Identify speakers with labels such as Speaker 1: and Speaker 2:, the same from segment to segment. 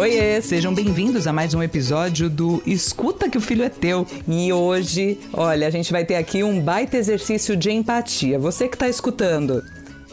Speaker 1: Oiê, sejam bem-vindos a mais um episódio do Escuta que o Filho é Teu. E hoje, olha, a gente vai ter aqui um baita exercício de empatia. Você que está escutando,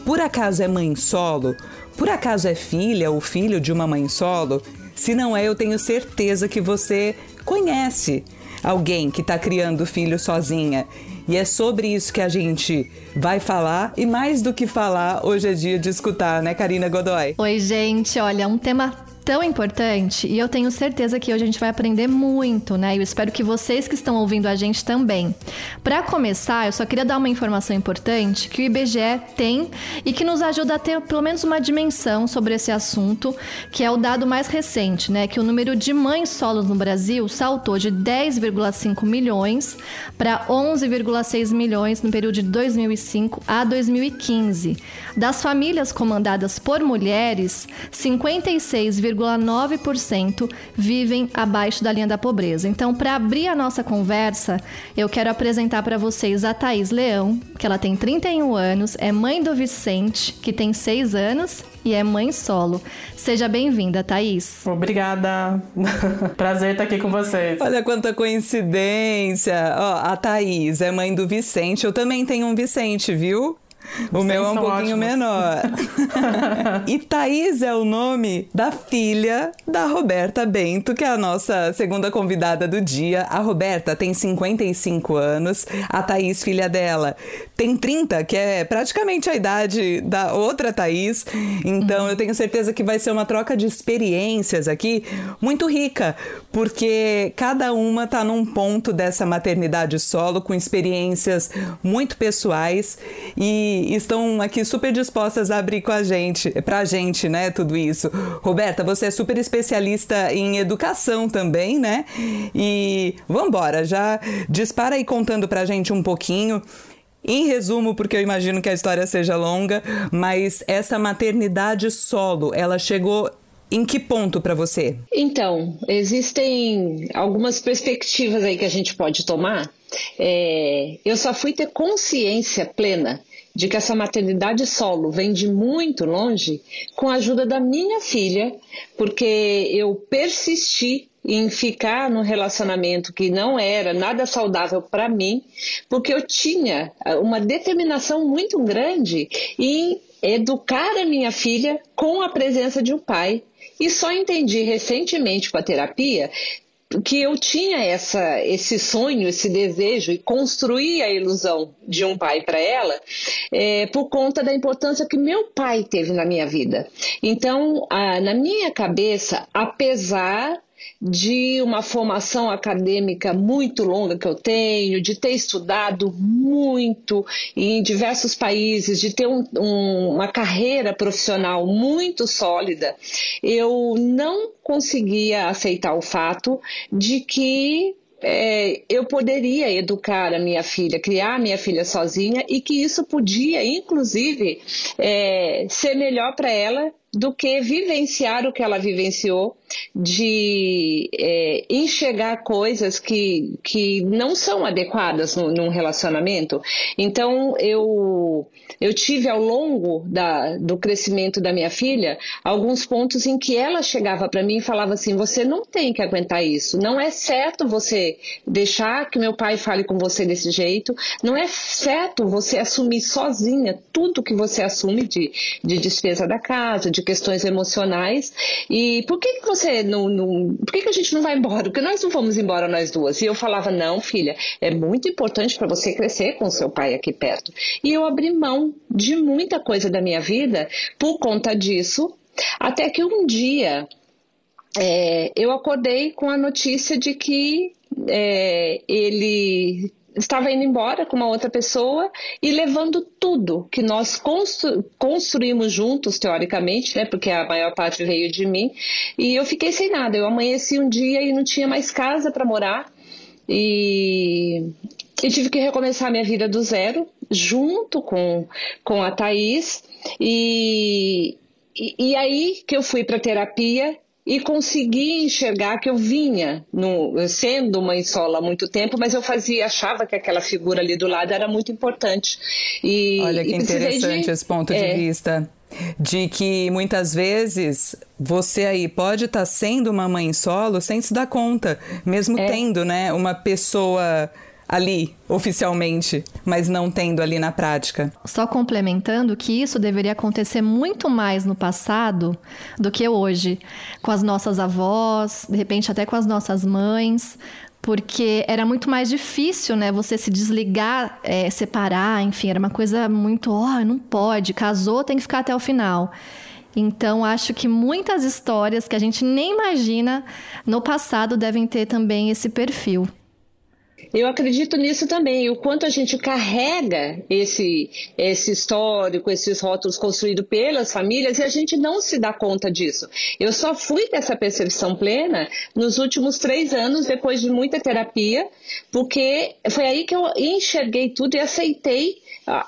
Speaker 1: por acaso é mãe solo? Por acaso é filha ou filho de uma mãe solo? Se não é, eu tenho certeza que você conhece alguém que está criando filho sozinha. E é sobre isso que a gente vai falar e mais do que falar, hoje é dia de escutar, né, Karina Godoy?
Speaker 2: Oi, gente, olha, um tema tão importante e eu tenho certeza que hoje a gente vai aprender muito, né? Eu espero que vocês que estão ouvindo a gente também. Para começar, eu só queria dar uma informação importante que o IBGE tem e que nos ajuda a ter pelo menos uma dimensão sobre esse assunto, que é o dado mais recente, né? Que o número de mães solos no Brasil saltou de 10,5 milhões para 11,6 milhões no período de 2005 a 2015. Das famílias comandadas por mulheres, 56, 2,9% vivem abaixo da linha da pobreza. Então, para abrir a nossa conversa, eu quero apresentar para vocês a Thaís Leão, que ela tem 31 anos, é mãe do Vicente, que tem 6 anos, e é mãe solo. Seja bem-vinda, Thaís.
Speaker 3: Obrigada. Prazer estar aqui com vocês.
Speaker 1: Olha quanta coincidência. Ó, a Thaís é mãe do Vicente. Eu também tenho um Vicente, viu? O meu é um pouquinho ótimos. menor. e Thaís é o nome da filha da Roberta Bento, que é a nossa segunda convidada do dia. A Roberta tem 55 anos, a Thaís, filha dela, tem 30, que é praticamente a idade da outra Thaís. Então uhum. eu tenho certeza que vai ser uma troca de experiências aqui muito rica, porque cada uma tá num ponto dessa maternidade solo com experiências muito pessoais e estão aqui super dispostas a abrir com a gente, pra gente, né, tudo isso. Roberta, você é super especialista em educação também, né? E vambora, já dispara aí contando pra gente um pouquinho em resumo, porque eu imagino que a história seja longa, mas essa maternidade solo, ela chegou em que ponto para você?
Speaker 4: Então, existem algumas perspectivas aí que a gente pode tomar. É, eu só fui ter consciência plena de que essa maternidade solo vem de muito longe com a ajuda da minha filha, porque eu persisti em ficar num relacionamento que não era nada saudável para mim, porque eu tinha uma determinação muito grande em educar a minha filha com a presença de um pai. E só entendi recentemente com a terapia que eu tinha essa, esse sonho, esse desejo e construir a ilusão de um pai para ela é, por conta da importância que meu pai teve na minha vida. Então, a, na minha cabeça, apesar de uma formação acadêmica muito longa que eu tenho, de ter estudado muito em diversos países, de ter um, um, uma carreira profissional muito sólida, eu não conseguia aceitar o fato de que é, eu poderia educar a minha filha, criar a minha filha sozinha e que isso podia, inclusive, é, ser melhor para ela do que vivenciar o que ela vivenciou, de é, enxergar coisas que, que não são adequadas no, num relacionamento. Então, eu, eu tive ao longo da, do crescimento da minha filha alguns pontos em que ela chegava para mim e falava assim: você não tem que aguentar isso, não é certo você deixar que meu pai fale com você desse jeito, não é certo você assumir sozinha tudo que você assume de, de despesa da casa, de questões emocionais. E por que, que você não, não. Por que, que a gente não vai embora? Porque nós não fomos embora nós duas. E eu falava: não, filha, é muito importante para você crescer com seu pai aqui perto. E eu abri mão de muita coisa da minha vida por conta disso. Até que um dia é, eu acordei com a notícia de que é, ele estava indo embora com uma outra pessoa e levando tudo que nós constru construímos juntos, teoricamente, né? Porque a maior parte veio de mim. E eu fiquei sem nada. Eu amanheci um dia e não tinha mais casa para morar. E, e tive que recomeçar minha vida do zero, junto com, com a Thaís. E, e, e aí que eu fui para terapia e consegui enxergar que eu vinha no, sendo mãe solo há muito tempo, mas eu fazia, achava que aquela figura ali do lado era muito importante.
Speaker 1: E, Olha que interessante de, esse ponto é, de vista. de que muitas vezes você aí pode estar tá sendo uma mãe solo sem se dar conta, mesmo é. tendo, né, uma pessoa ali oficialmente, mas não tendo ali na prática.
Speaker 2: Só complementando que isso deveria acontecer muito mais no passado do que hoje, com as nossas avós, de repente até com as nossas mães, porque era muito mais difícil, né? Você se desligar, é, separar, enfim, era uma coisa muito, ó, oh, não pode, casou, tem que ficar até o final. Então, acho que muitas histórias que a gente nem imagina no passado devem ter também esse perfil.
Speaker 4: Eu acredito nisso também, o quanto a gente carrega esse, esse histórico, esses rótulos construídos pelas famílias e a gente não se dá conta disso. Eu só fui dessa percepção plena nos últimos três anos, depois de muita terapia, porque foi aí que eu enxerguei tudo e aceitei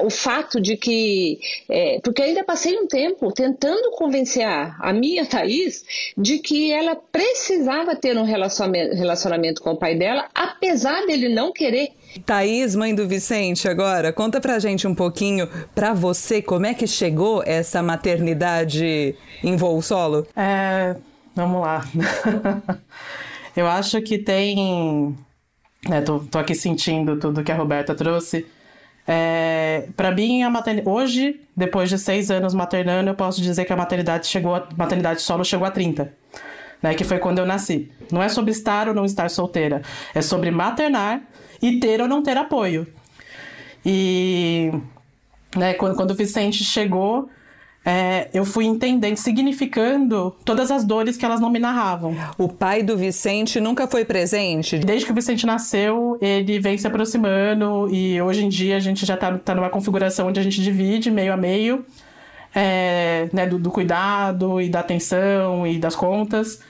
Speaker 4: o fato de que. É, porque ainda passei um tempo tentando convencer a, a minha Thaís de que ela precisava ter um relacionamento, relacionamento com o pai dela, apesar dele não querer.
Speaker 1: Thaís, mãe do Vicente, agora, conta pra gente um pouquinho, pra você, como é que chegou essa maternidade em voo solo?
Speaker 3: É, vamos lá. Eu acho que tem. É, tô, tô aqui sentindo tudo que a Roberta trouxe. É, para mim, a maternidade, hoje, depois de seis anos maternando, eu posso dizer que a maternidade chegou, a maternidade solo chegou a 30. Né, que foi quando eu nasci. Não é sobre estar ou não estar solteira, é sobre maternar e ter ou não ter apoio. E né, quando, quando o Vicente chegou, é, eu fui entendendo, significando todas as dores que elas não me narravam.
Speaker 1: O pai do Vicente nunca foi presente?
Speaker 3: Desde que o Vicente nasceu, ele vem se aproximando e hoje em dia a gente já está tá numa configuração onde a gente divide meio a meio, é, né, do, do cuidado e da atenção e das contas.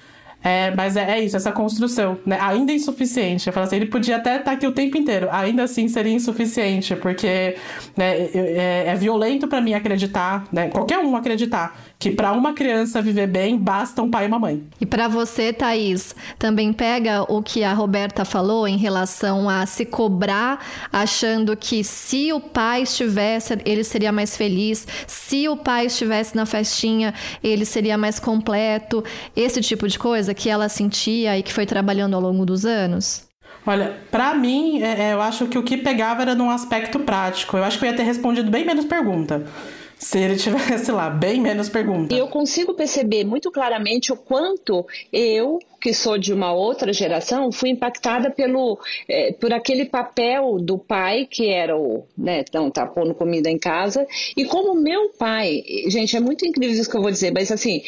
Speaker 3: É, mas é, é, isso, essa construção, né? Ainda insuficiente. Eu falo assim, ele podia até estar tá aqui o tempo inteiro, ainda assim seria insuficiente, porque né, é, é violento para mim acreditar, né? Qualquer um acreditar que para uma criança viver bem basta um pai e uma mãe.
Speaker 2: E para você, Thaís, também pega o que a Roberta falou em relação a se cobrar, achando que se o pai estivesse, ele seria mais feliz, se o pai estivesse na festinha, ele seria mais completo, esse tipo de coisa que ela sentia e que foi trabalhando ao longo dos anos?
Speaker 3: Olha, para mim, é, é, eu acho que o que pegava era num aspecto prático. Eu acho que eu ia ter respondido bem menos pergunta se ele tivesse lá bem menos perguntas.
Speaker 4: Eu consigo perceber muito claramente o quanto eu que sou de uma outra geração, fui impactada pelo, é, por aquele papel do pai, que era o, né, não, tá pondo comida em casa, e como meu pai, gente, é muito incrível isso que eu vou dizer, mas assim,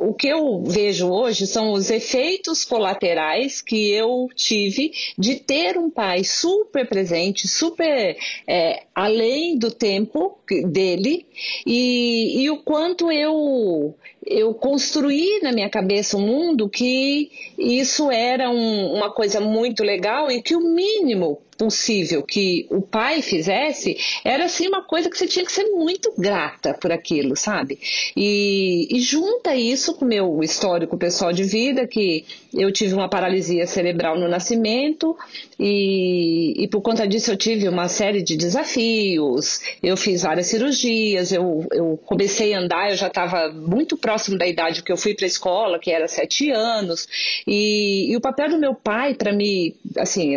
Speaker 4: o que eu vejo hoje são os efeitos colaterais que eu tive de ter um pai super presente, super é, além do tempo dele, e, e o quanto eu eu construí na minha cabeça um mundo que isso era um, uma coisa muito legal e que o mínimo possível que o pai fizesse, era assim uma coisa que você tinha que ser muito grata por aquilo, sabe? E, e junta isso com o meu histórico pessoal de vida, que eu tive uma paralisia cerebral no nascimento e, e por conta disso eu tive uma série de desafios, eu fiz várias cirurgias, eu, eu comecei a andar, eu já estava muito próximo da idade que eu fui para a escola, que era sete anos, e, e o papel do meu pai para me, assim,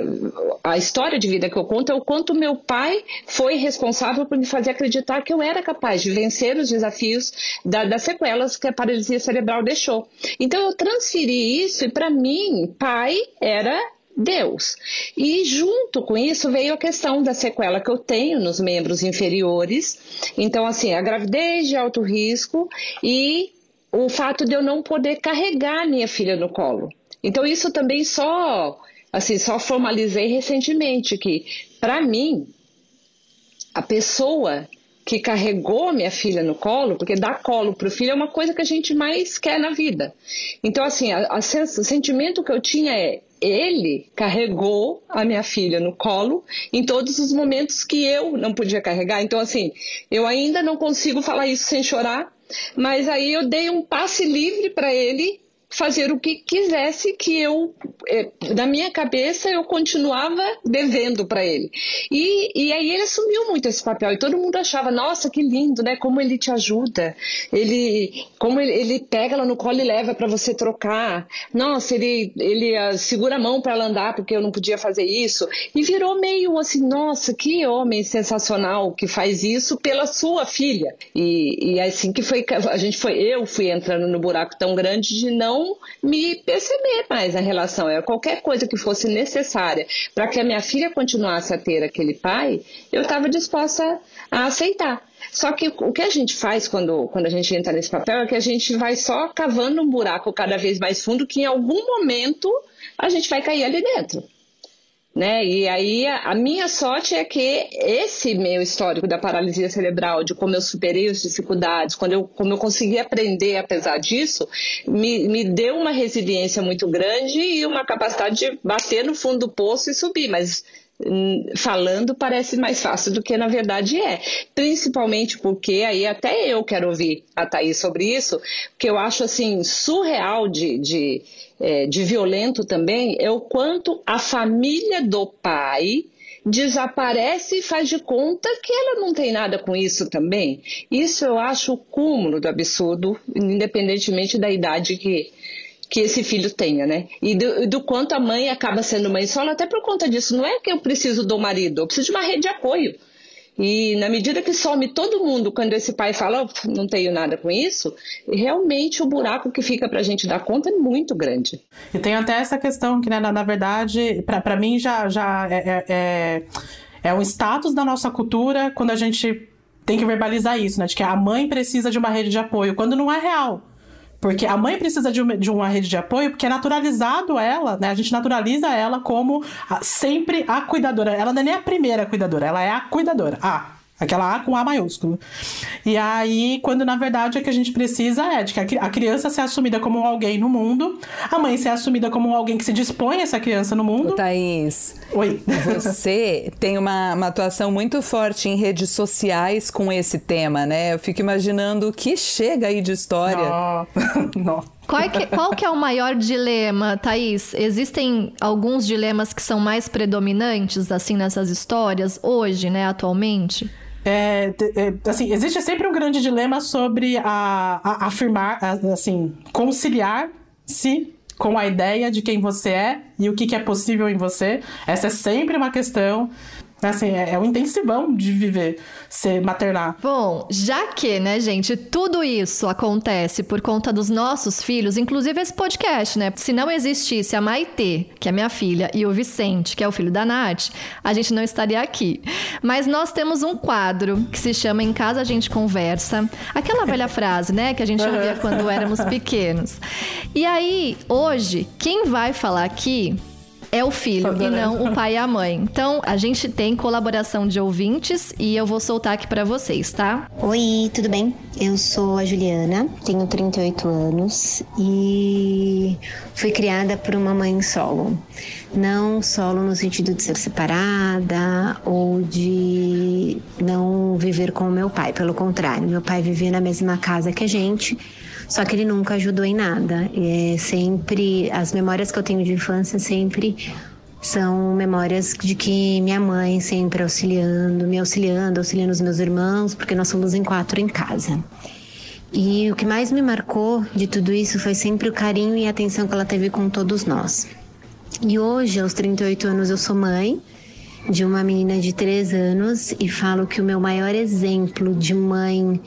Speaker 4: a história história de vida que eu conto é o quanto meu pai foi responsável por me fazer acreditar que eu era capaz de vencer os desafios da, das sequelas que a paralisia cerebral deixou. Então eu transferi isso e para mim, pai era Deus. E junto com isso veio a questão da sequela que eu tenho nos membros inferiores. Então, assim, a gravidez de alto risco e o fato de eu não poder carregar minha filha no colo. Então, isso também só assim, só formalizei recentemente que, para mim, a pessoa que carregou minha filha no colo, porque dar colo para o filho é uma coisa que a gente mais quer na vida. Então, assim, a, a, o sentimento que eu tinha é: ele carregou a minha filha no colo em todos os momentos que eu não podia carregar. Então, assim, eu ainda não consigo falar isso sem chorar, mas aí eu dei um passe livre para ele fazer o que quisesse que eu, é, na minha cabeça, eu continuava devendo para ele. E, e aí ele assumiu muito esse papel e todo mundo achava, nossa, que lindo, né? Como ele te ajuda, ele, como ele, ele pega ela no colo e leva para você trocar. Nossa, ele, ele uh, segura a mão para ela andar porque eu não podia fazer isso. E virou meio assim, nossa, que homem sensacional que faz isso pela sua filha. E, e assim que foi, a gente foi, eu fui entrando no buraco tão grande de não me perceber mais na relação. É qualquer coisa que fosse necessária para que a minha filha continuasse a ter aquele pai, eu estava disposta a aceitar. Só que o que a gente faz quando, quando a gente entra nesse papel é que a gente vai só cavando um buraco cada vez mais fundo que em algum momento a gente vai cair ali dentro. Né? E aí a, a, minha sorte é que esse meu histórico da paralisia cerebral, de como eu superei as dificuldades, quando eu, como eu consegui aprender apesar disso, me, me deu uma resiliência muito grande e uma capacidade de bater no fundo do poço e subir. Mas falando parece mais fácil do que na verdade é. Principalmente porque aí até eu quero ouvir a Thaís sobre isso, porque eu acho assim surreal de, de é, de violento também é o quanto a família do pai desaparece e faz de conta que ela não tem nada com isso também. Isso eu acho o cúmulo do absurdo, independentemente da idade que, que esse filho tenha, né? E do, do, quanto a mãe acaba sendo mãe solo, até por conta disso. Não é que eu preciso do marido, eu preciso de uma rede de apoio. E na medida que some todo mundo, quando esse pai fala, oh, não tenho nada com isso, realmente o buraco que fica para a gente dar conta é muito grande.
Speaker 3: E tem até essa questão que, né, na, na verdade, para mim já, já é, é, é, é um status da nossa cultura quando a gente tem que verbalizar isso, né? De que a mãe precisa de uma rede de apoio, quando não é real. Porque a mãe precisa de uma, de uma rede de apoio, porque é naturalizado ela, né? A gente naturaliza ela como a, sempre a cuidadora. Ela não é nem a primeira cuidadora, ela é a cuidadora. Ah, Aquela A com A maiúsculo. E aí, quando na verdade o que a gente precisa é de que a criança ser assumida como alguém no mundo, a mãe ser assumida como alguém que se dispõe a essa criança no mundo. Ô,
Speaker 1: Thaís.
Speaker 3: Oi.
Speaker 1: Você tem uma, uma atuação muito forte em redes sociais com esse tema, né? Eu fico imaginando o que chega aí de história.
Speaker 2: Não. Qual, é que, qual que é o maior dilema, Thaís? Existem alguns dilemas que são mais predominantes, assim, nessas histórias, hoje, né, atualmente?
Speaker 3: É, é, assim, existe sempre um grande dilema sobre a, a afirmar, a, assim, conciliar-se com a ideia de quem você é e o que, que é possível em você. Essa é sempre uma questão Assim, é, é um intensivão de viver, ser maternar.
Speaker 2: Bom, já que, né, gente, tudo isso acontece por conta dos nossos filhos, inclusive esse podcast, né? Se não existisse a Maitê, que é minha filha, e o Vicente, que é o filho da Nath, a gente não estaria aqui. Mas nós temos um quadro que se chama Em Casa a Gente Conversa. Aquela velha frase, né, que a gente ouvia quando éramos pequenos. E aí, hoje, quem vai falar aqui é o filho e não o pai e a mãe. Então, a gente tem colaboração de ouvintes e eu vou soltar aqui para vocês, tá?
Speaker 5: Oi, tudo bem? Eu sou a Juliana, tenho 38 anos e fui criada por uma mãe solo. Não solo no sentido de ser separada ou de não viver com o meu pai, pelo contrário, meu pai vivia na mesma casa que a gente só que ele nunca ajudou em nada. É sempre as memórias que eu tenho de infância sempre são memórias de que minha mãe sempre auxiliando, me auxiliando, auxiliando os meus irmãos, porque nós somos em quatro em casa. E o que mais me marcou de tudo isso foi sempre o carinho e a atenção que ela teve com todos nós. E hoje, aos 38 anos, eu sou mãe de uma menina de 3 anos e falo que o meu maior exemplo de mãe,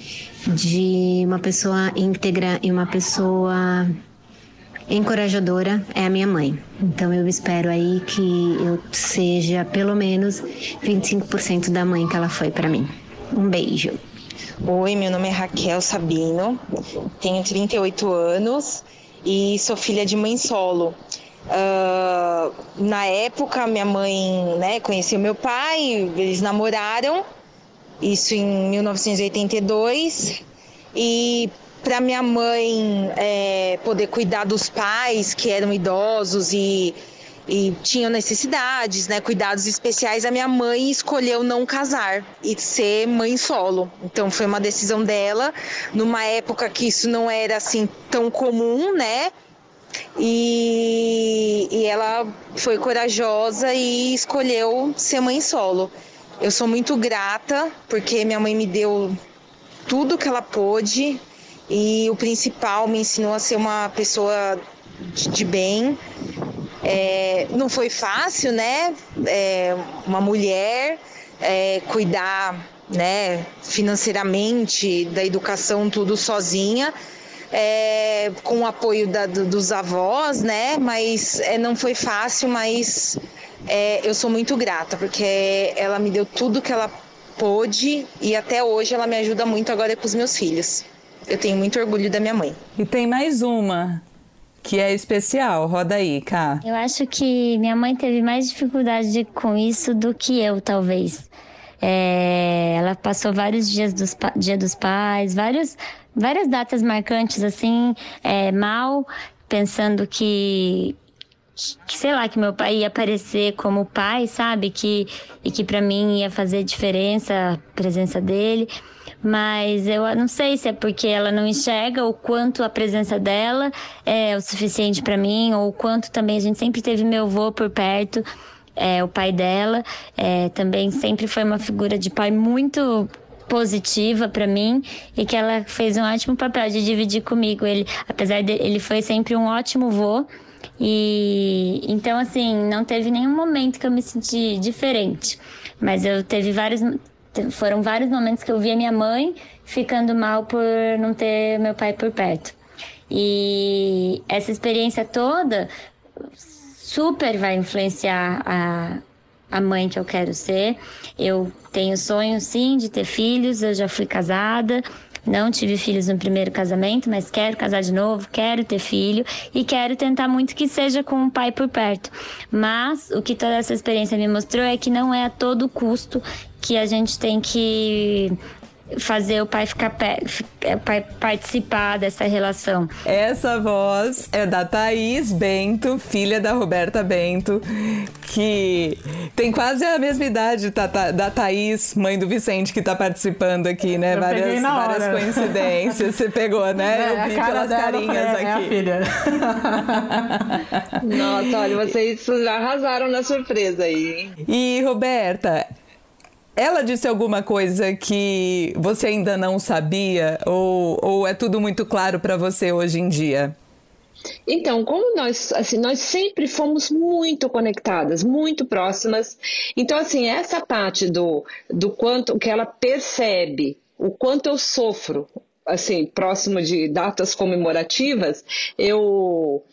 Speaker 5: de uma pessoa íntegra e uma pessoa encorajadora é a minha mãe. Então eu espero aí que eu seja pelo menos 25% da mãe que ela foi para mim. Um beijo.
Speaker 6: Oi, meu nome é Raquel Sabino, tenho 38 anos e sou filha de mãe solo. Uh, na época, minha mãe né, conheceu meu pai, eles namoraram, isso em 1982. E para minha mãe é, poder cuidar dos pais que eram idosos e, e tinham necessidades, né, cuidados especiais, a minha mãe escolheu não casar e ser mãe solo. Então foi uma decisão dela, numa época que isso não era assim tão comum, né? e, e ela foi corajosa e escolheu ser mãe solo. Eu sou muito grata porque minha mãe me deu tudo que ela pôde e o principal me ensinou a ser uma pessoa de, de bem. É, não foi fácil, né? É, uma mulher é, cuidar, né, financeiramente da educação tudo sozinha é, com o apoio da, do, dos avós, né? Mas é, não foi fácil, mas é, eu sou muito grata, porque ela me deu tudo que ela pôde e até hoje ela me ajuda muito agora com os meus filhos. Eu tenho muito orgulho da minha mãe.
Speaker 1: E tem mais uma que é especial. Roda aí, Cá.
Speaker 7: Eu acho que minha mãe teve mais dificuldade com isso do que eu, talvez. É, ela passou vários dias dos dia dos pais, vários, várias datas marcantes assim, é, mal, pensando que, que, sei lá, que meu pai ia aparecer como pai, sabe? Que, e que para mim ia fazer diferença a presença dele. Mas eu não sei se é porque ela não enxerga o quanto a presença dela é o suficiente para mim, ou o quanto também a gente sempre teve meu avô por perto é, o pai dela é, também sempre foi uma figura de pai muito positiva para mim e que ela fez um ótimo papel de dividir comigo. Ele, apesar de ele foi sempre um ótimo vô e então assim não teve nenhum momento que eu me senti diferente, mas eu teve vários foram vários momentos que eu via minha mãe ficando mal por não ter meu pai por perto. E essa experiência toda super vai influenciar a, a mãe que eu quero ser. Eu tenho sonho sim de ter filhos, eu já fui casada. Não tive filhos no primeiro casamento, mas quero casar de novo, quero ter filho e quero tentar muito que seja com um pai por perto. Mas o que toda essa experiência me mostrou é que não é a todo custo que a gente tem que fazer o pai ficar pai participar dessa relação.
Speaker 1: Essa voz é da Thaís Bento, filha da Roberta Bento, que tem quase a mesma idade da Thaís, mãe do Vicente, que está participando aqui, né?
Speaker 3: Eu
Speaker 1: várias, várias coincidências. Você pegou, né?
Speaker 3: É,
Speaker 1: Eu vi cara pelas carinhas
Speaker 3: é,
Speaker 1: aqui.
Speaker 3: É a filha.
Speaker 4: Nossa, olha, vocês arrasaram na surpresa aí.
Speaker 1: E, Roberta, ela disse alguma coisa que você ainda não sabia ou, ou é tudo muito claro para você hoje em dia?
Speaker 4: Então, como nós, assim, nós sempre fomos muito conectadas, muito próximas. Então, assim, essa parte do, do quanto que ela percebe, o quanto eu sofro, assim, próximo de datas comemorativas, eu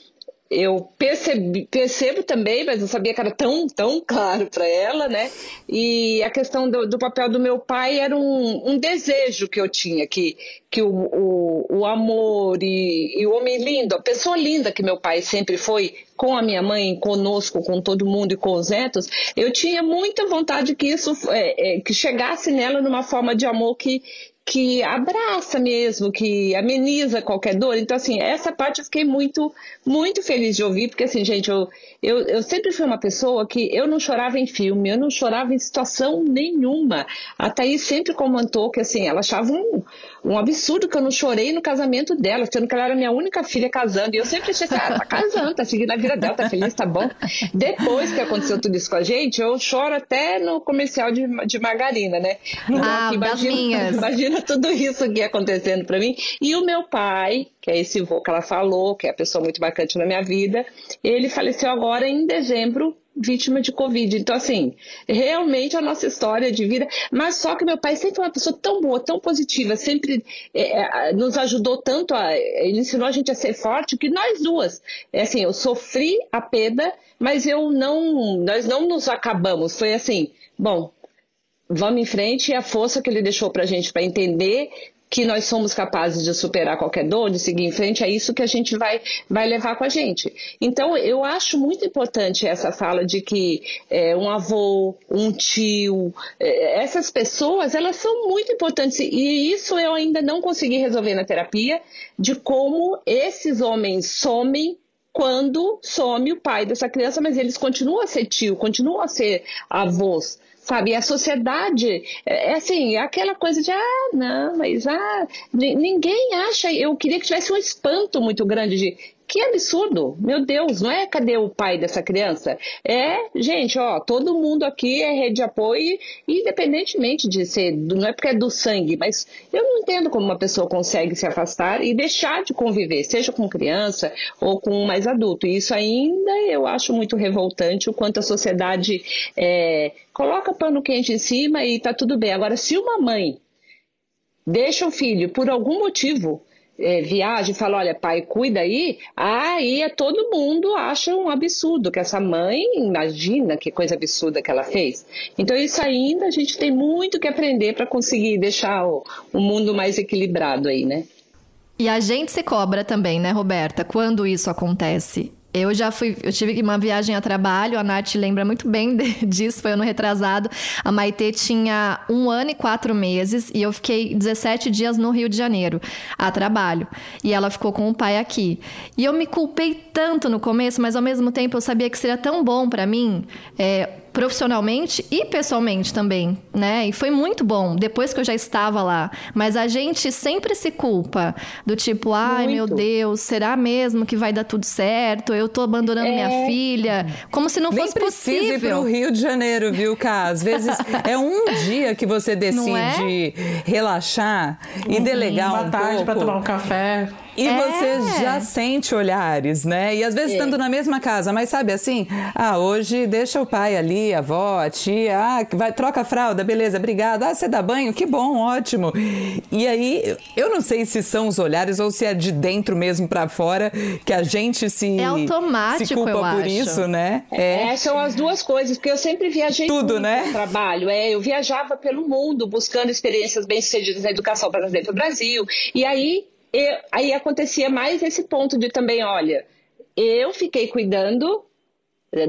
Speaker 4: eu percebi, percebo também, mas eu sabia que era tão, tão claro para ela, né? E a questão do, do, papel do meu pai era um, um desejo que eu tinha, que, que o, o, o amor e, e, o homem lindo, a pessoa linda que meu pai sempre foi, com a minha mãe, conosco, com todo mundo e com os netos, eu tinha muita vontade que isso é, é, que chegasse nela numa forma de amor que, que abraça mesmo, que ameniza qualquer dor. Então, assim, essa parte eu fiquei muito, muito feliz de ouvir, porque, assim, gente, eu, eu, eu sempre fui uma pessoa que eu não chorava em filme, eu não chorava em situação nenhuma. A Thaís sempre comentou que, assim, ela achava um, um absurdo que eu não chorei no casamento dela, sendo que ela era minha única filha casando. E eu sempre achei assim, ah, tá casando, tá seguindo a vida dela, tá feliz, tá bom. Depois que aconteceu tudo isso com a gente, eu choro até no comercial de, de margarina, né?
Speaker 2: Então, ah, imagina,
Speaker 4: imagina tudo isso aqui acontecendo para mim. E o meu pai, que é esse vô que ela falou, que é a pessoa muito marcante na minha vida, ele faleceu agora em dezembro vítima de Covid. Então, assim, realmente a nossa história de vida. Mas só que meu pai sempre foi uma pessoa tão boa, tão positiva, sempre é, é nos ajudou tanto, a, ele ensinou a gente a ser forte, que nós duas, é assim, eu sofri a perda, mas eu não, nós não nos acabamos. Foi assim, bom, vamos em frente e a força que ele deixou para a gente para entender que nós somos capazes de superar qualquer dor, de seguir em frente, é isso que a gente vai, vai levar com a gente. Então, eu acho muito importante essa fala de que é, um avô, um tio, é, essas pessoas, elas são muito importantes. E isso eu ainda não consegui resolver na terapia, de como esses homens somem quando some o pai dessa criança, mas eles continuam a ser tio, continuam a ser avós sabe? E a sociedade é, é assim, é aquela coisa de ah, não, mas ah, ninguém acha. Eu queria que tivesse um espanto muito grande de Que absurdo! Meu Deus, não é cadê o pai dessa criança? É, gente, ó, todo mundo aqui é rede de apoio, independentemente de ser, não é porque é do sangue, mas eu não entendo como uma pessoa consegue se afastar e deixar de conviver, seja com criança ou com um mais adulto. Isso ainda eu acho muito revoltante o quanto a sociedade é, coloca pano quente em cima e tá tudo bem. Agora, se uma mãe deixa o filho por algum motivo é, viaja e fala, olha, pai, cuida aí, aí é todo mundo acha um absurdo que essa mãe, imagina que coisa absurda que ela fez. Então isso ainda a gente tem muito que aprender para conseguir deixar o, o mundo mais equilibrado aí, né?
Speaker 2: E a gente se cobra também, né, Roberta, quando isso acontece. Eu já fui, eu tive uma viagem a trabalho, a Nath lembra muito bem disso, foi ano retrasado. A Maitê tinha um ano e quatro meses e eu fiquei 17 dias no Rio de Janeiro, a trabalho. E ela ficou com o pai aqui. E eu me culpei tanto no começo, mas ao mesmo tempo eu sabia que seria tão bom para mim é, profissionalmente e pessoalmente também, né? E foi muito bom depois que eu já estava lá. Mas a gente sempre se culpa do tipo, ai muito. meu Deus, será mesmo que vai dar tudo certo? Eu tô abandonando é... minha filha, como se não
Speaker 1: Nem
Speaker 2: fosse
Speaker 1: possível.
Speaker 2: Nem
Speaker 1: precisa ir pro Rio de Janeiro, viu, Cá? Às vezes é um dia que você decide é? relaxar e uhum, delegar
Speaker 3: uma
Speaker 1: um
Speaker 3: tarde
Speaker 1: pouco.
Speaker 3: para tomar um café.
Speaker 1: E é. você já sente olhares, né? E às vezes é. estando na mesma casa, mas sabe assim, ah, hoje deixa o pai ali, a avó, a tia, ah, vai, troca a fralda, beleza, obrigada. Ah, você dá banho? Que bom, ótimo. E aí, eu não sei se são os olhares ou se é de dentro mesmo para fora que a gente se,
Speaker 2: é automático,
Speaker 1: se culpa
Speaker 2: eu
Speaker 1: por
Speaker 2: acho.
Speaker 1: isso, né?
Speaker 4: É. é. são as duas coisas, porque eu sempre viajei
Speaker 1: Tudo, né?
Speaker 4: no trabalho. É, eu viajava pelo mundo buscando experiências bem-sucedidas na educação para trazer para o Brasil. E aí eu, aí acontecia mais esse ponto de também, olha, eu fiquei cuidando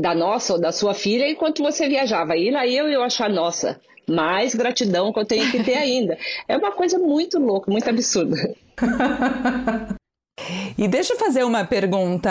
Speaker 4: da nossa ou da sua filha enquanto você viajava. E lá eu eu achar, nossa, mais gratidão que eu tenho que ter ainda. É uma coisa muito louca, muito absurda.
Speaker 1: E deixa eu fazer uma pergunta,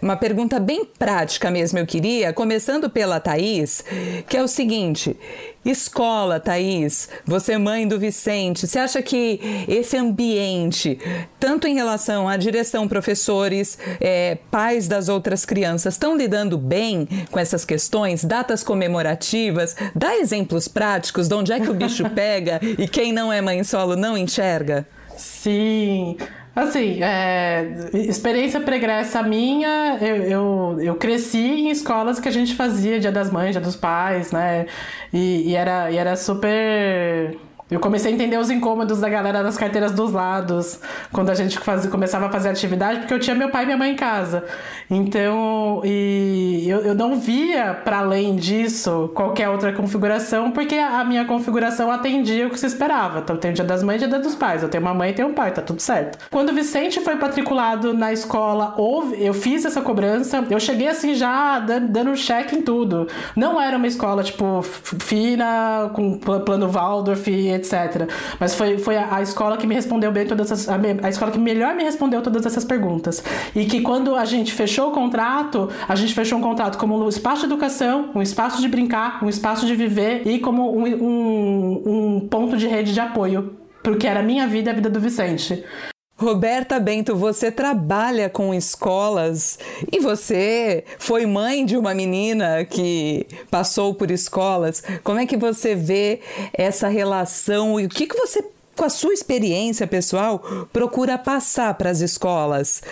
Speaker 1: uma pergunta bem prática mesmo, eu queria, começando pela Thaís, que é o seguinte: escola, Thaís, você é mãe do Vicente, você acha que esse ambiente, tanto em relação à direção, professores, é, pais das outras crianças, estão lidando bem com essas questões, datas comemorativas? Dá exemplos práticos de onde é que o bicho pega e quem não é mãe solo não enxerga?
Speaker 3: Sim. Assim, é, experiência pregressa minha, eu, eu, eu, cresci em escolas que a gente fazia Dia das Mães, Dia dos Pais, né? E, e era, e era super eu comecei a entender os incômodos da galera das carteiras dos lados, quando a gente fazia, começava a fazer atividade, porque eu tinha meu pai e minha mãe em casa. Então, e eu, eu não via, para além disso, qualquer outra configuração, porque a minha configuração atendia o que se esperava. Então, tem o dia das mães e dia dos pais. Eu tenho uma mãe e tenho um pai, tá tudo certo. Quando o Vicente foi matriculado na escola, houve, eu fiz essa cobrança, eu cheguei assim já dando, dando cheque em tudo. Não era uma escola, tipo, fina, com plano Waldorf etc. Mas foi, foi a, a, escola que me respondeu bem todas essas. A, a, escola que melhor me respondeu todas essas perguntas. E que quando a gente fechou o contrato, a gente fechou um contrato como um espaço de educação, um espaço de brincar, um espaço de viver e como um, um, um ponto de rede de apoio. Porque era a minha vida e a vida do Vicente.
Speaker 1: Roberta Bento, você trabalha com escolas e você foi mãe de uma menina que passou por escolas. Como é que você vê essa relação e o que, que você com a sua experiência pessoal, procura passar para as escolas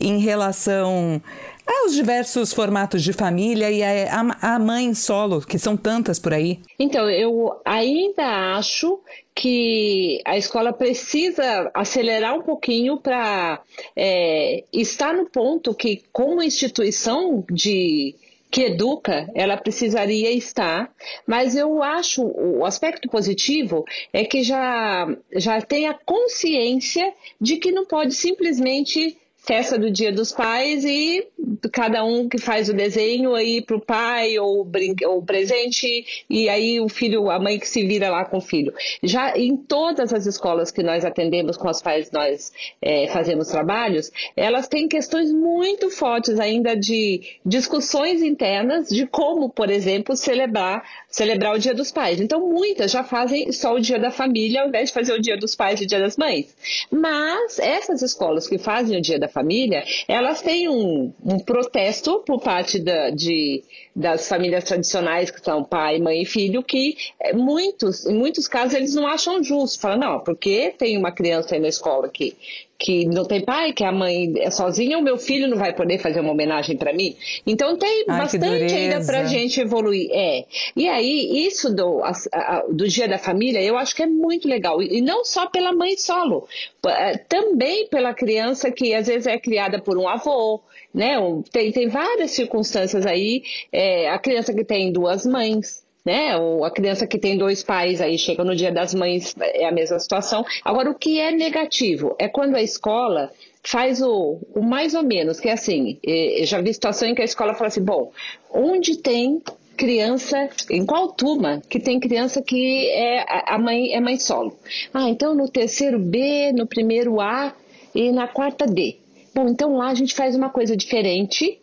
Speaker 1: em relação aos diversos formatos de família e a, a, mãe solo, que são tantas por aí?
Speaker 4: Então, eu ainda acho que a escola precisa acelerar um pouquinho para é, estar no ponto que, como instituição de que educa, ela precisaria estar, mas eu acho o aspecto positivo é que já, já tem a consciência de que não pode simplesmente festa do Dia dos Pais e cada um que faz o desenho aí para o pai ou o presente e aí o filho, a mãe que se vira lá com o filho. Já em todas as escolas que nós atendemos, com as quais nós é, fazemos trabalhos, elas têm questões muito fortes ainda de discussões internas de como, por exemplo, celebrar celebrar o Dia dos Pais. Então muitas já fazem só o Dia da Família ao invés de fazer o Dia dos Pais e o Dia das Mães. Mas essas escolas que fazem o Dia da família, elas têm um, um protesto por parte da, de, das famílias tradicionais, que são pai, mãe e filho, que é, muitos, em muitos casos eles não acham justo. Falam, não, porque tem uma criança aí na escola que que não tem pai, que a mãe é sozinha, o meu filho não vai poder fazer uma homenagem para mim. Então tem Ai, bastante ainda para a gente evoluir. É. E aí, isso do, a, a, do Dia da Família, eu acho que é muito legal. E não só pela mãe solo, é, também pela criança que às vezes é criada por um avô, né? Tem, tem várias circunstâncias aí. É, a criança que tem duas mães né? Ou a criança que tem dois pais aí chega no dia das mães, é a mesma situação. Agora, o que é negativo é quando a escola faz o, o mais ou menos, que é assim, eu já vi situação em que a escola fala assim, bom, onde tem criança, em qual turma que tem criança que é a mãe é mãe solo? Ah, então no terceiro B, no primeiro A e na quarta D. Bom, então lá a gente faz uma coisa diferente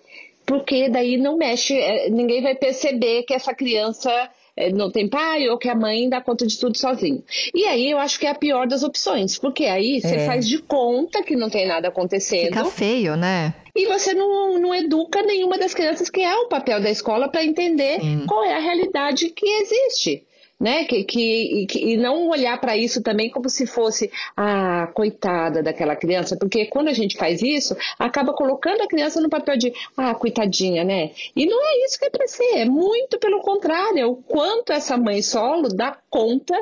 Speaker 4: porque daí não mexe, é, ninguém vai perceber que essa criança é, não tem pai ou que a mãe dá conta de tudo sozinho. E aí eu acho que é a pior das opções, porque aí você é. faz de conta que não tem nada acontecendo.
Speaker 2: Fica feio, né?
Speaker 4: E você não, não educa nenhuma das crianças, que é o papel da escola, para entender Sim. qual é a realidade que existe né? Que, que, que e não olhar para isso também como se fosse a ah, coitada daquela criança, porque quando a gente faz isso, acaba colocando a criança no papel de ah, coitadinha, né? E não é isso que é para ser, é muito pelo contrário, é o quanto essa mãe solo dá conta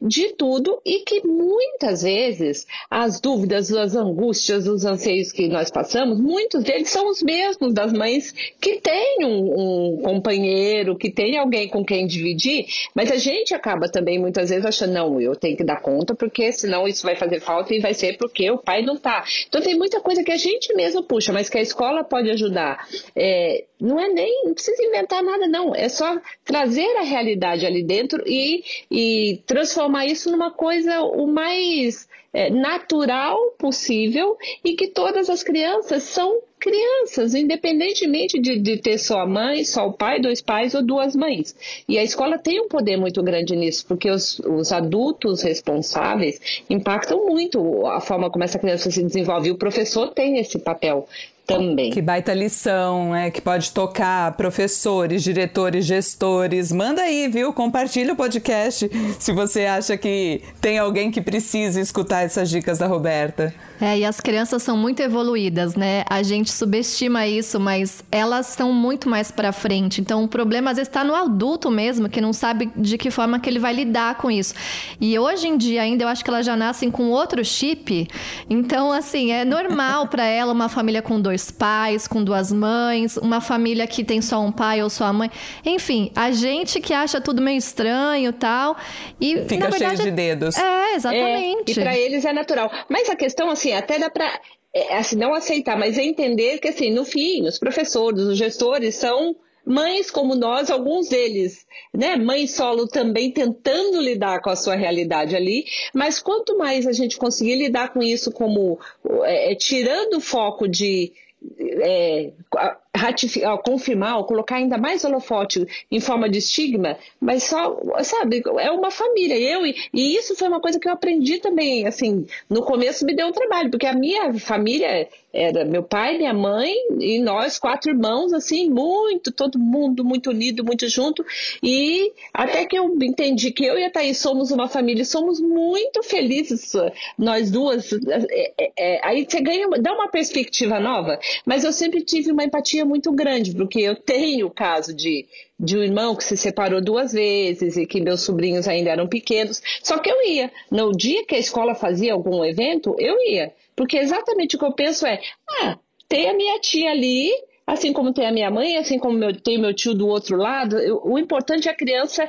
Speaker 4: de tudo e que muitas vezes as dúvidas, as angústias, os anseios que nós passamos, muitos deles são os mesmos das mães que têm um, um companheiro, que tem alguém com quem dividir, mas a gente acaba também muitas vezes achando, não, eu tenho que dar conta porque senão isso vai fazer falta e vai ser porque o pai não tá. Então tem muita coisa que a gente mesmo puxa, mas que a escola pode ajudar. É, não é nem, não precisa inventar nada, não. É só trazer a realidade ali dentro e, e transformar isso numa coisa o mais é, natural possível e que todas as crianças são crianças, independentemente de, de, ter só a mãe, só o pai, dois pais ou duas mães. E a escola tem um poder muito grande nisso, porque os, os adultos responsáveis impactam muito a forma como essa criança se desenvolve. E o professor tem esse papel também.
Speaker 1: Que baita lição, é que pode tocar professores, diretores, gestores. Manda aí, viu? Compartilha o podcast se você acha que tem alguém que precisa escutar essas dicas da Roberta.
Speaker 2: É, e as crianças são muito evoluídas, né? A gente subestima isso, mas elas são muito mais para frente. Então, o problema às vezes está no adulto mesmo, que não sabe de que forma que ele vai lidar com isso. E hoje em dia ainda eu acho que elas já nascem com outro chip. Então, assim, é normal para ela uma família com dois pais, com duas mães, uma família que tem só um pai ou só a mãe. Enfim, a gente que acha tudo meio estranho, tal, e
Speaker 1: fica verdade, cheio de dedos.
Speaker 2: É, exatamente.
Speaker 4: É, e para eles é natural. Mas a questão assim, até dá para é, assim, não aceitar, mas entender que, assim, no fim, os professores, os gestores são mães como nós, alguns deles, né, mãe solo também tentando lidar com a sua realidade ali, mas quanto mais a gente conseguir lidar com isso como é, é tirando o foco de é, ratificar, confirmar ou colocar ainda mais holofote em forma de estigma, mas só, sabe, é uma família. Eu, e, e isso foi uma coisa que eu aprendi também, assim, no começo me deu um trabalho, porque a minha família era meu pai, minha mãe e nós, quatro irmãos, assim, muito, todo mundo muito unido, muito junto, e até que eu entendi que eu e a Thaís somos uma família, somos muito felizes, nós duas, é, é, é aí você ganha, dá uma perspectiva nova, mas eu sempre tive uma empatia muito grande, porque eu tenho o caso de, de um irmão que se separou duas vezes e que meus sobrinhos ainda eram pequenos. Só que eu ia. No dia que a escola fazia algum evento, eu ia. Porque exatamente o que eu penso é: ah, tem a minha tia ali, assim como tem a minha mãe, assim como meu, tem meu tio do outro lado, eu, o importante é a criança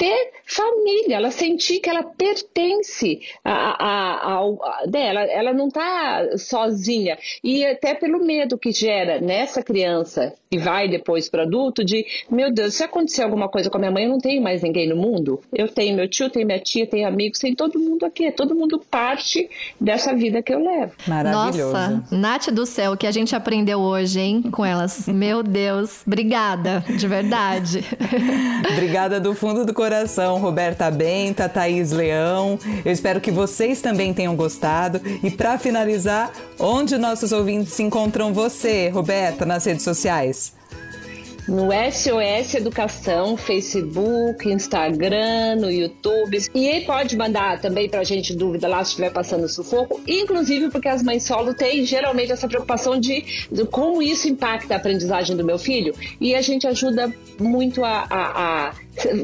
Speaker 4: ter família, ela sentir que ela pertence a, a, a, a dela, ela não está sozinha. E até pelo medo que gera nessa criança e vai depois para adulto, de meu Deus, se acontecer alguma coisa com a minha mãe, eu não tenho mais ninguém no mundo. Eu tenho meu tio, tenho minha tia, tenho amigos, tem todo mundo aqui, é todo mundo parte dessa vida que eu levo.
Speaker 2: Maravilhoso. Nossa, Nath do céu, o que a gente aprendeu hoje, hein, com elas. Meu Deus, obrigada, de verdade.
Speaker 1: obrigada do fundo do coração Roberta Benta, Thaís Leão. Eu espero que vocês também tenham gostado. E para finalizar, onde nossos ouvintes encontram você, Roberta, nas redes sociais?
Speaker 4: No SOS Educação, Facebook, Instagram, no YouTube. E aí pode mandar também pra gente dúvida lá se estiver passando sufoco, inclusive porque as mães solo têm geralmente essa preocupação de, de como isso impacta a aprendizagem do meu filho. E a gente ajuda muito a, a, a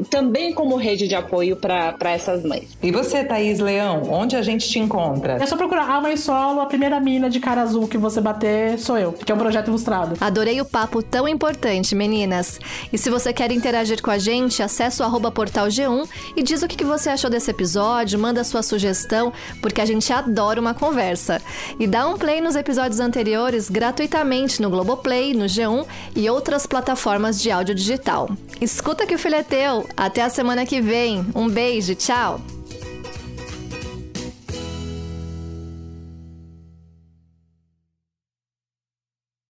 Speaker 4: também como rede de apoio para essas mães.
Speaker 1: E você, Thaís Leão, onde a gente te encontra?
Speaker 3: É só procurar a mãe solo, a primeira mina de cara azul que você bater sou eu, que é um projeto ilustrado.
Speaker 2: Adorei o papo tão importante, meninas. E se você quer interagir com a gente, acessa o arroba portal G1 e diz o que você achou desse episódio, manda sua sugestão, porque a gente adora uma conversa. E dá um play nos episódios anteriores gratuitamente no Globoplay, no G1 e outras plataformas de áudio digital. Escuta que o filho teu. Até a semana que vem. Um beijo, tchau!